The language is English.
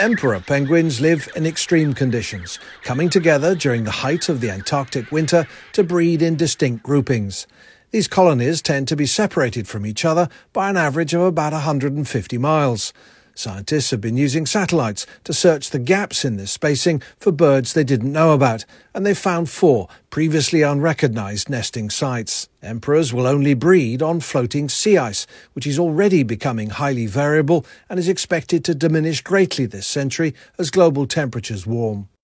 Emperor penguins live in extreme conditions, coming together during the height of the Antarctic winter to breed in distinct groupings. These colonies tend to be separated from each other by an average of about 150 miles. Scientists have been using satellites to search the gaps in this spacing for birds they didn't know about, and they've found four previously unrecognized nesting sites. Emperors will only breed on floating sea ice, which is already becoming highly variable and is expected to diminish greatly this century as global temperatures warm.